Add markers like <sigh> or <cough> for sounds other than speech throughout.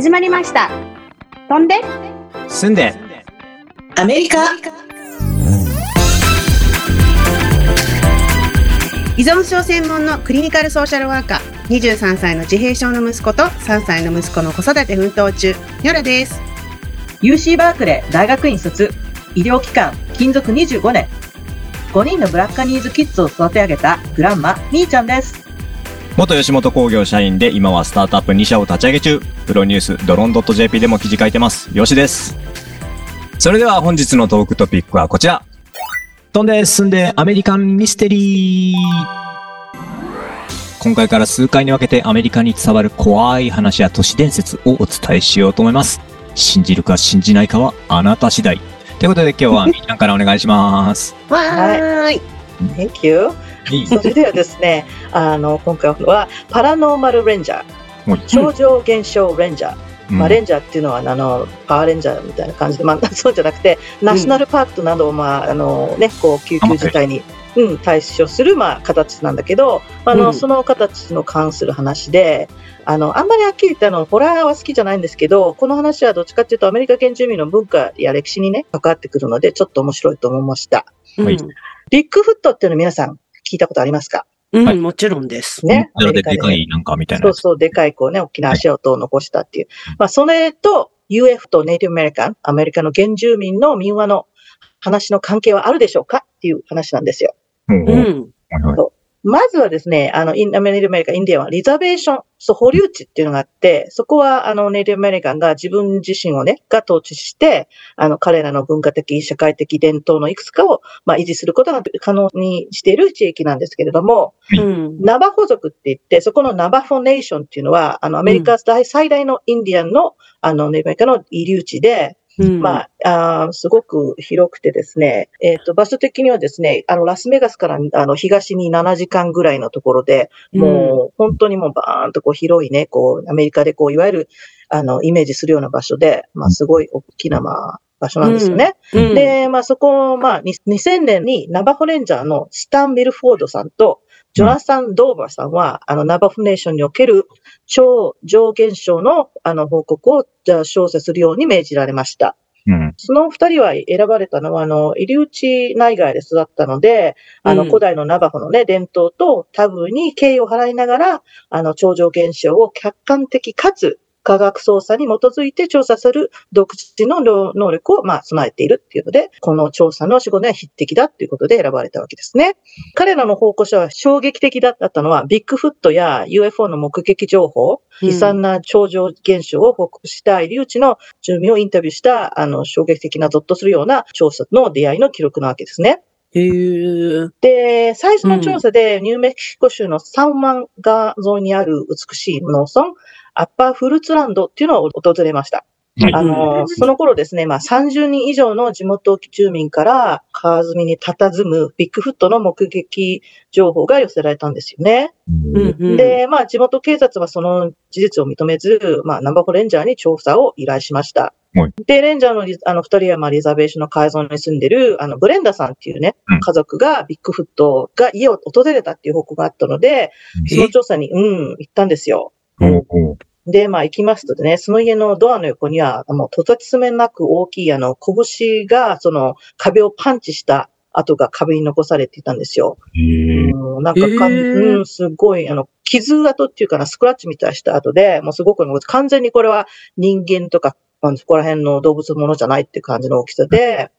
始まりました。飛んで、住んで、アメリカ依存症専門のクリニカルソーシャルワーカー、23歳の自閉症の息子と3歳の息子の子育て奮闘中、ニョラです。UC バークレー大学院卒、医療機関、勤続25年。5人のブラッカニーズキッズを育て上げたグランマ、みーちゃんです。元吉本工業社員で今はスタートアップ2社を立ち上げ中、プロニュースドロン .jp でも記事書いてます。よしです。それでは本日のトークトピックはこちら。飛んで進んでアメリカンミステリー。今回から数回に分けてアメリカに伝わる怖い話や都市伝説をお伝えしようと思います。信じるか信じないかはあなた次第。ということで今日はみーちゃんからお願いします。わーい。Thank you. はいそれではですね、あの、今回はパラノーマルレンジャー、はい超常現象レンジャー。まあ、うんレンジャーっていうのは、あの、パワーレンジャーみたいな感じで、まあ、<laughs> そうじゃなくて、ナショナルパークとなどを、まあ、あの、ね、こう、救急事態に、うん、対処する、まあ、形なんだけど、あの、うん。その形の関する話で、あの、あんまりはっきり言って、あの、ホラーは好きじゃないんですけど、この話はどっちかっていうと、アメリカ原住民の文化や歴史にね、関わってくるので、ちょっと面白いと思いました。はい。ビッグフットっていうの皆さん聞いたことありますか？うん、はいうん、もちろんです。ね。なのでアメリカでかいなんかみたいな。そうそう、でかいこうね、大きな足音を残したっていう。まあ、それと UF とネイティブアメリカン、アメリカの原住民の民話の話の関係はあるでしょうか？っていう話なんですよ。うんうんうん。はいはいまずはですね、あの、インアメリカアメリカ、インディアンはリザベーション、そう、保留地っていうのがあって、そこは、あの、ネイティブアメリカンが自分自身をね、が統治して、あの、彼らの文化的、社会的伝統のいくつかを、まあ、維持することが可能にしている地域なんですけれども、うん。ナバホ族って言って、そこのナバフォネーションっていうのは、あの、アメリカ大最大のインディアンの、あの、ネイティブアメリカの遺留地で、うん。まあ、あーすごく広くてですね、えっ、と、場所的にはですね、あの、ラスベガスから、あの、東に7時間ぐらいのところで、もう、本当にもうバーンとこう広いね、こう、アメリカでこう、いわゆる、あの、イメージするような場所で、まあ、すごい大きな、まあ、場所なんですよね。うん、で、まあそこ、まあに2000年にナバホレンジャーのスタン・ミルフォードさんとジョナサン・ドーバーさんは、あのナバホネーションにおける超常現象のあの報告をじゃあ調査するように命じられました。うん。その二人は選ばれたのは、あの、入り内内外で育ったので、あの、うん古代のナバホのね、伝統とタブーに敬意を払いながら、あの、超常現象を客観的かつ科学捜査に基づいて調査する独自の能能力を、まあ、備えているっていうので、この調査の仕事には匹敵だっていうことで選ばれたわけですね。彼らの報告書は衝撃的だったのは、ビッグフットや UFO の目撃情報、悲惨な超常現象を報告した留地の住民をインタビューした、あの、衝撃的なゾッとするような調査の出会いの記録なわけですね。へえ。で、最初の調査で、ニューメキシコ州のサンマン川沿いにある美しい農村、アッパーフルーツランドっていうのを訪れました。はいあの、その頃ですね、まあ30人以上の地元住民から川沿いに佇むビッグフットの目撃情報が寄せられたんですよね。うん。うん、で、まあ、地元警察はその事実を認めず、まあ、ナバホレンジャーに調査を依頼しました。はいで、レンジャーのリあの二人は、まあ、リザベーションの川岸に住んでる、あの、ブレンダさんっていうね、うん家族がビッグフットが家を訪れたっていう報告があったので、その調査に、うん、行ったんですよ。おうおうで、まあ行きますとね、その家のドアの横には、もうとてつめなく大きいあの、拳がその壁をパンチした跡が壁に残されていたんですよ。うんなんかかん、うん、すごい、あの、傷跡っていうかな、スクラッチみたいした後で、もうすごく、完全にこれは人間とか、あのそこら辺の動物のものじゃないっていう感じの大きさで、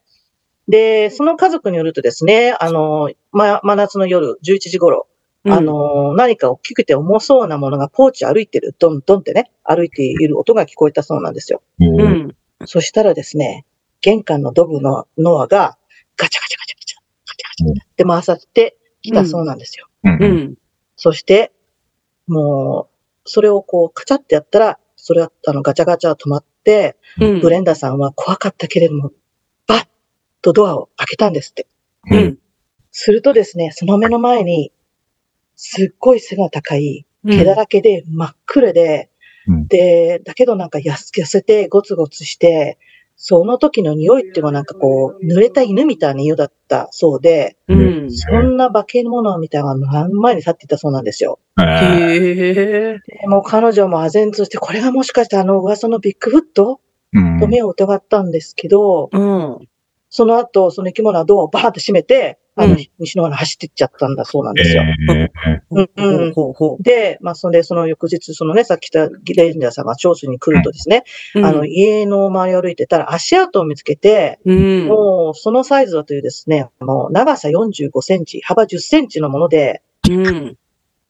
で、その家族によるとですね、あの、ま、真夏の夜11時頃、あの、何か大きくて重そうなものがポーチ歩いてる、ドンドンってね、歩いている音が聞こえたそうなんですよ。う。うんん。そしたらですね、玄関のドブのノアがガチャガチャガチャガチャ、ガチャガチャって回さってきたそうなんですよ。うんう。ん。そして、もう、それをこう、カチャってやったら、それは、あの、ガチャガチャ止まって、うん。ブレンダーさんは怖かったけれども、バッとドアを開けたんですって。ううんん。するとですね、その目の前に、すっごい背が高い、うん。毛だらけで真っ黒で、うんで、だけどなんか痩せてゴツゴツして、その時の匂いっていうのはなんかこう、濡れた犬みたいな匂いだったそうで、うん。そんな化け物みたいなのが何前に立っていたそうなんですよ。えーへえ。でもう彼女も唖然として、これがもしかしてあの噂のビッグフット？うんと目を疑ったんですけど、うん。その後、その生き物はドアをバーって閉めて、あの、うん西の方に走っていっちゃったんだそうなんですよ。で、まあ、それで、その翌日、そのね、さっき言ったレンジャーさんが聴取に来るとですね、う。あの、家の周りを歩いてたら足跡を見つけて、うん。もう、そのサイズだというですね、もう、長さ45センチ、幅10センチのもので、うん。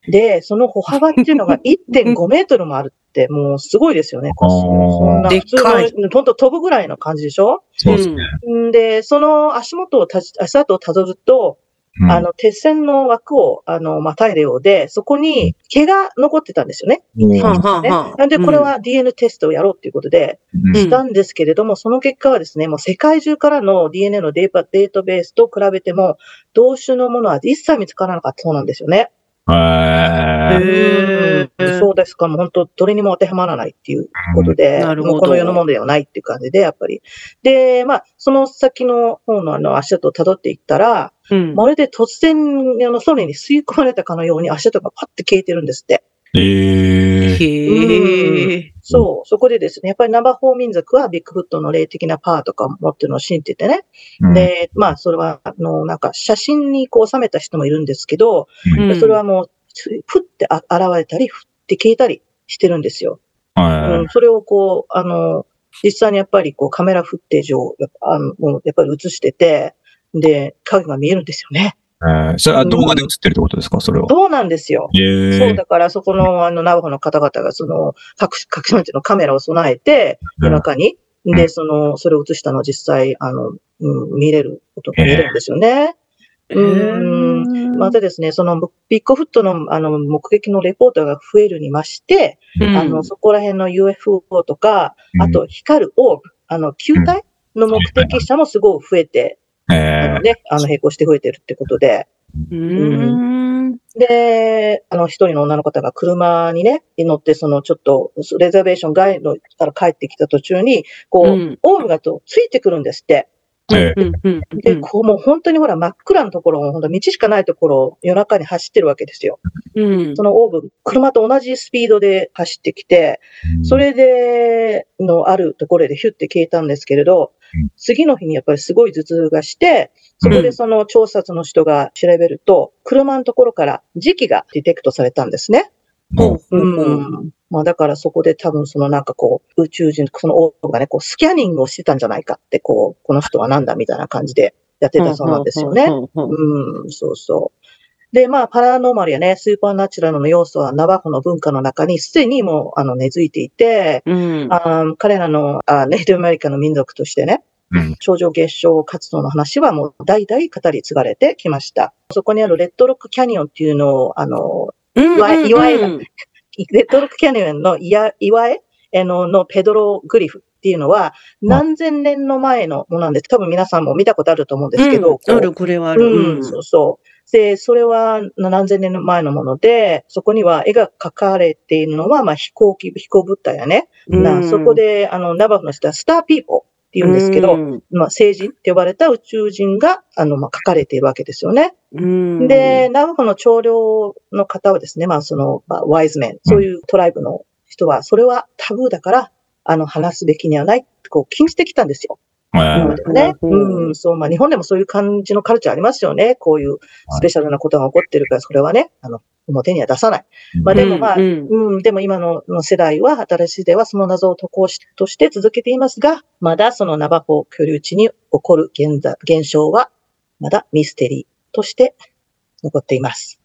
で、その歩幅っていうのが <laughs> 1.5メートルもあるって、もうすごいですよね。こうそんな普通かい。の、本当飛ぶぐらいの感じでしょ？そうですね。ん。で、その足元をたじ、足跡をたどると、うん。あの、鉄線の枠を、あの、またいだようで、そこに毛が残ってたんですよね。はあはあね。はあなんで、これは DNA テストをやろうっていうことで、うん。うんしたんですけれども、その結果はですね、もう世界中からの DNA のデータデータベースと比べても、同種のものは一切見つからなかったそうなんですよね。へーへーうんそうですか、もう本当、どれにも当てはまらないっていうことで、なるほどもうこの世のものではないっていう感じで、やっぱり。で、まあ、その先の方のあの足跡を辿っていったら、うん。まるで突然、あの、空に吸い込まれたかのように足跡がパッて消えてるんですって。えーへえ。そう、そこでですね、やっぱりナバホー民族はビッグフットの霊的なパワーとかを持ってるのを信じててね。うんで、まあ、それは、あの、なんか写真にこう収めた人もいるんですけど、うんそれはもう、ふってあ現れたり、ふって消えたりしてるんですよ。はうん、それをこう、あの、実際にやっぱりこうカメラフッテージをあのもうやっぱり映してて、で、影が見えるんですよね。い。えーそれは動画で映ってるってことですか？それは。そうなんですよ。えー。そう、だからそこのあのナバホの方々がその、各、各種のカメラを備えて、うん。夜中に、うん。で、その、それを映したのを実際、あの、うん、見れることが見えるんですよね。うん。またですね、そのビッグフットのあの目撃のレポートが増えるにまして、うん。あの、そこら辺の UFO とか、あと光るオーブ、あの、球体の目的者もすごい増えて、ね、あの、並行して増えてるってことで、うん。で、あの、一人の女の方が車にね、乗って、その、ちょっと、レザベーション外のから帰ってきた途中に、こう、うん。オーブがとついてくるんですって。ー。えうん。うん。うで、んこう、もう本当にほら、真っ暗なところを、本当道しかないところを夜中に走ってるわけですよ。うん。そのオーブ、車と同じスピードで走ってきて、ーそ、れで、のあるところでヒュッて消えたんですけれどうん、次の日にやっぱりすごい頭痛がして、そこでその調査の人が調べると、車のところから磁気がディテクトされたんですね。ほうほうん。まあだからそこで多分そのなんかこう、宇宙人、そのオーブがね、こうスキャニングをしてたんじゃないかって、こう、この人はなんだみたいな感じでやってたそうなんですよね。うん、そうそう。で、まあ、パラノーマルやね、スーパーナチュラルの要素はナバホの文化の中にすでにもう、あの、根付いていて、うん。あー彼らのあネイティブアメリカの民族としてね、うん頂上結晶活動の話はもう代々語り継がれてきました。そこにあるレッドロックキャニオンっていうのを、あの、うん岩井岩井がうんレッドロックキャニオンの岩岩江あののペドログリフっていうのは何千年の前のものなんです。多分皆さんも見たことあると思うんですけど、こうある、これはある。うん、そうそう。で、それは何千年の前のもので、そこには絵が描かれているのは、まあ飛行機、飛行物体やね。なそこで、あの、ナバフの人はスターピーポーって言うんですけど、まあ、聖人って呼ばれた宇宙人が、あの、まあ、書かれているわけですよね。うん、で、ナバフの長老の方はですね、まあ、その、まあ、ワイズメン、そういうトライブの人は、それはタブーだから、あの、話すべきにはないって、こう、禁じてきたんですよ。ね。うんうん、そう、まあ、日本でもそういう感じのカルチャーありますよね。こういうスペシャルなことが起こってるから、それはね、あの、表には出さない。まあ、でもまあ、うんうん、でも今のの世代は、新しいではその謎を渡航しとして続けていますが、まだそのナバホ居留地に起こる現在現象は、まだミステリーとして残っています。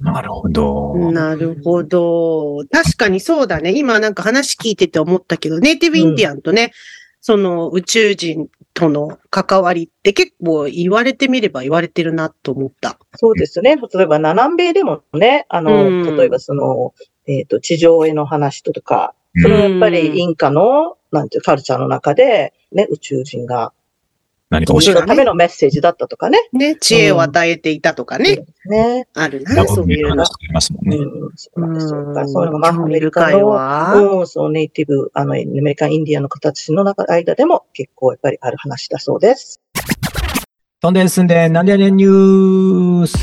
なるほど。なるほど。確かにそうだね。今なんか話聞いてて思ったけど、ネイティブインディアンとね、その宇宙人との関わりって結構言われてみれば言われてるなと思った。そうですね。例えば、南米でもね、あの、うん例えばその、えっ、と、地上絵の話とか、それはやっぱりインカの、なんていうカルチャーの中で、ね、宇宙人が何か教え自分のためのメッセージだったとかね。ね、知恵を与えていたとかね、ね。あるたな、そういうの話。ありますもんね。うん、そうなんですよ。だからうんそういうのが、まあ、アメリカの、わ。うん、そう、ネイティブ、あの、アメリカンインディアンの方たちの中、間でも結構やっぱりある話だそうです。飛んで進んで、なんでやねんニュース。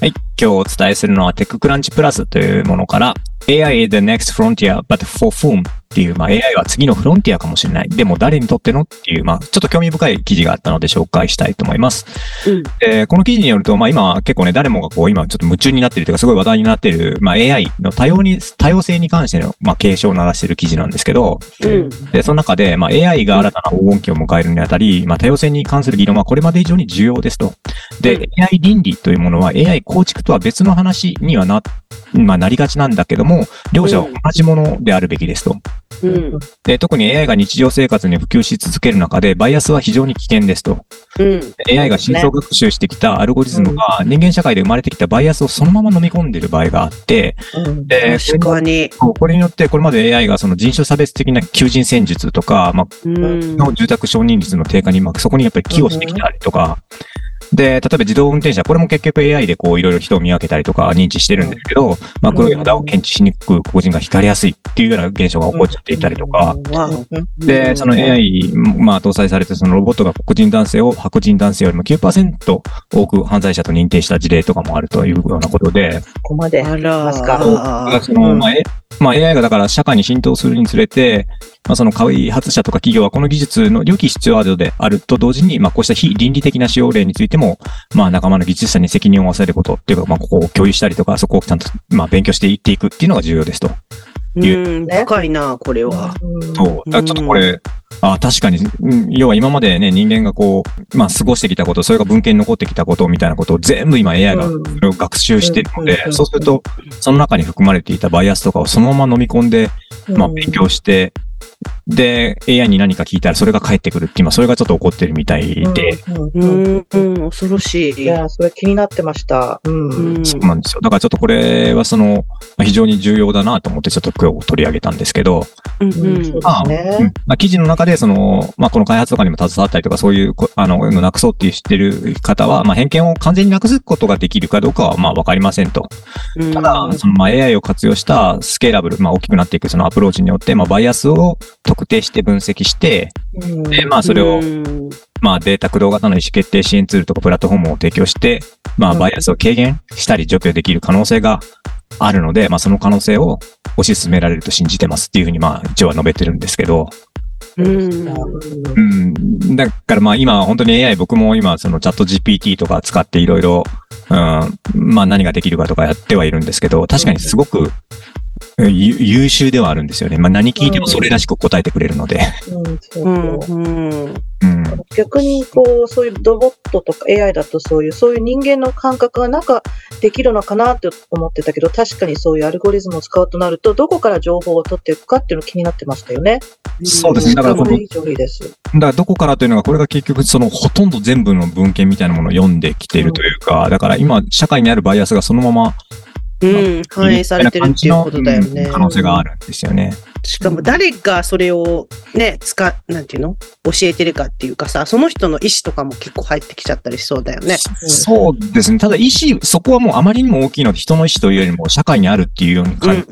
はい。今日お伝えするのはテッククランチプラスというものから AI is the next frontier, but for whom? っていう、まあ、AI は次のフロンティアかもしれない。でも誰にとってのっていう、まあ、ちょっと興味深い記事があったので紹介したいと思います。うんで、この記事によると、まあ今結構ね、誰もがこう今ちょっと夢中になってるというか、すごい話題になっている、まあ AI の多様に、多様性に関しての、まあ警鐘を鳴らしている記事なんですけど、うん。で、その中で、まあ AI が新たな黄金期を迎えるにあたり、まあ多様性に関する議論はこれまで以上に重要ですと。で、AI 倫理というものは AI 構築とは別の話にはな、まあなりがちなんだけども、両者は同じものであるべきですと。うん。で、特に AI が日常生活に普及し続ける中で、バイアスは非常に危険ですと。うん。AI が深層学習してきたアルゴリズムが人間社会で生まれてきたバイアスをそのまま飲み込んでいる場合があって、うん。で、確かに。これによってこれまで AI がその人種差別的な求人戦術とか、まあ、うん。の住宅承認率の低下に、まあ、そこにやっぱり寄与してきたりとか、で、例えば自動運転車、これも結局 AI でこういろいろ人を見分けたりとか認知してるんですけど、まあ黒い肌を検知しにくく個人が光りやすいっていうような現象が起こっちゃっていたりとか、わで、その AI、まあ搭載されてそのロボットが黒人男性を白人男性よりも9%多く犯罪者と認定した事例とかもあるというようなことで、ここまで。あすか？の、まあ、AI がだから社会に浸透するにつれて、まあ、その開発者とか企業はこの技術の良き必要度であると同時に、まあ、こうした非倫理的な使用例についても、まあ、仲間の技術者に責任を負わせることっていうか、まあ、ここを共有したりとか、そこをちゃんと、まあ、勉強していっていくっていうのが重要ですと。うん。深いな、これは。うんそう。だからちょっとこれ、あ確かに、うん要は今までね、人間がこう、まあ、過ごしてきたこと、それが文献に残ってきたことみたいなことを全部今 AI がうんそれを学習してるので、そうすると、その中に含まれていたバイアスとかをそのまま飲み込んで、まあ、勉強して、で、AI に何か聞いたらそれが返ってくるって今、それがちょっと起こってるみたいで、うんううんん。うん。恐ろしい。いや、それ気になってました。うん。うんそうなんですよ。だからちょっとこれはその、まあ非常に重要だなと思ってちょっと今日取り上げたんですけど、うん。うんそうまあですね。うんまあ、記事の中で、その、まあ、この開発とかにも携わったりとか、そういうこ、あの、のなくそうっていう知ってる方は、まあ、偏見を完全になくすことができるかどうかは、まあ、わかりませんと。うん。ただ、その、まあ、AI を活用したスケーラブル、まあ、大きくなっていくそのアプローチによって、まあ、バイアスを特定して分析して、うん。で、まあ、それをう、ん。まあ、データ駆動型の意思決定支援ツールとかプラットフォームを提供して、まあ、うん。バイアスを軽減したり除去できる可能性があるので、まあ、その可能性を推し進められると信じてますっていうふうに、まあ、一応は述べてるんですけど、うん。うん。だからまあ今本当に AI 僕も今そのチャット GPT とか使っていろいろ、うん、まあ何ができるかとかやってはいるんですけど、確かにすごく、ゆ優秀ではあるんですよね。まあ何聞いてもそれらしく答えてくれるので。逆にこうそういうロボットとか AI だとそういうそういう人間の感覚がなんかできるのかなって思ってたけど確かにそういうアルゴリズムを使うとなるとどこから情報を取っていくかっていうの気になってましたよね。そうですね。だからこの。だからどこからというのが、これが結局そのほとんど全部の文献みたいなものを読んできているというか、だから今社会にあるバイアスがそのままうん。反映されてるっていうことだよねうん。可能性があるんですよね。しかも誰がそれをね、使、なんていうの？教えてるかっていうかさ、その人の意思とかも結構入ってきちゃったりしそうだよね。そうですね。ただ意思、そこはもうあまりにも大きいので、人の意思というよりも社会にあるっていうようにう書い。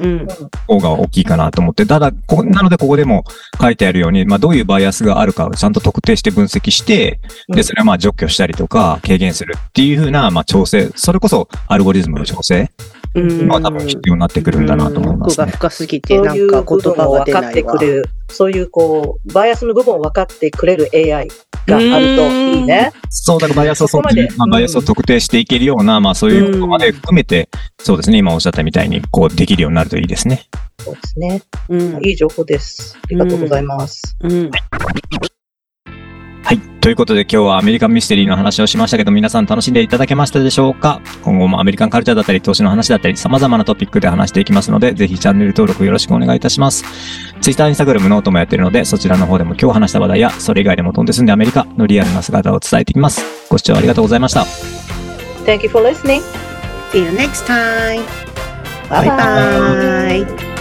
た方が大きいかなと思って、ただ、こなのでここでも書いてあるように、まあどういうバイアスがあるかをちゃんと特定して分析して、で、それをまあ除去したりとか、軽減するっていうふうな、まあ調整、それこそアルゴリズムの調整うん。が多分必要になってくるんだなと思いますね。奥が深すぎて、なんか言葉分を分かってく。れる、そういうこう、バイアスの部分を分かってくれる AI があるといいね。そう、だからバイアスをそこまでまあ、バイアスを特定していけるような、まあそういうことまで含めて、そうですね、今おっしゃったみたいに、こうできるようになるといいですね。そうですね。うん。いい情報です。ありがとうございます。うん。はい。ということで今日はアメリカンミステリーの話をしましたけど、皆さん楽しんでいただけましたでしょうか？今後もアメリカンカルチャーだったり、投資の話だったり、様々なトピックで話していきますので、ぜひチャンネル登録よろしくお願いいたします。Twitter、Instagram、ノートもやってるので、そちらの方でも今日話した話題や、それ以外でも飛んで住んでアメリカのリアルな姿を伝えていきます。ご視聴ありがとうございました。Thank you for listening. See you next time. Bye Bye bye.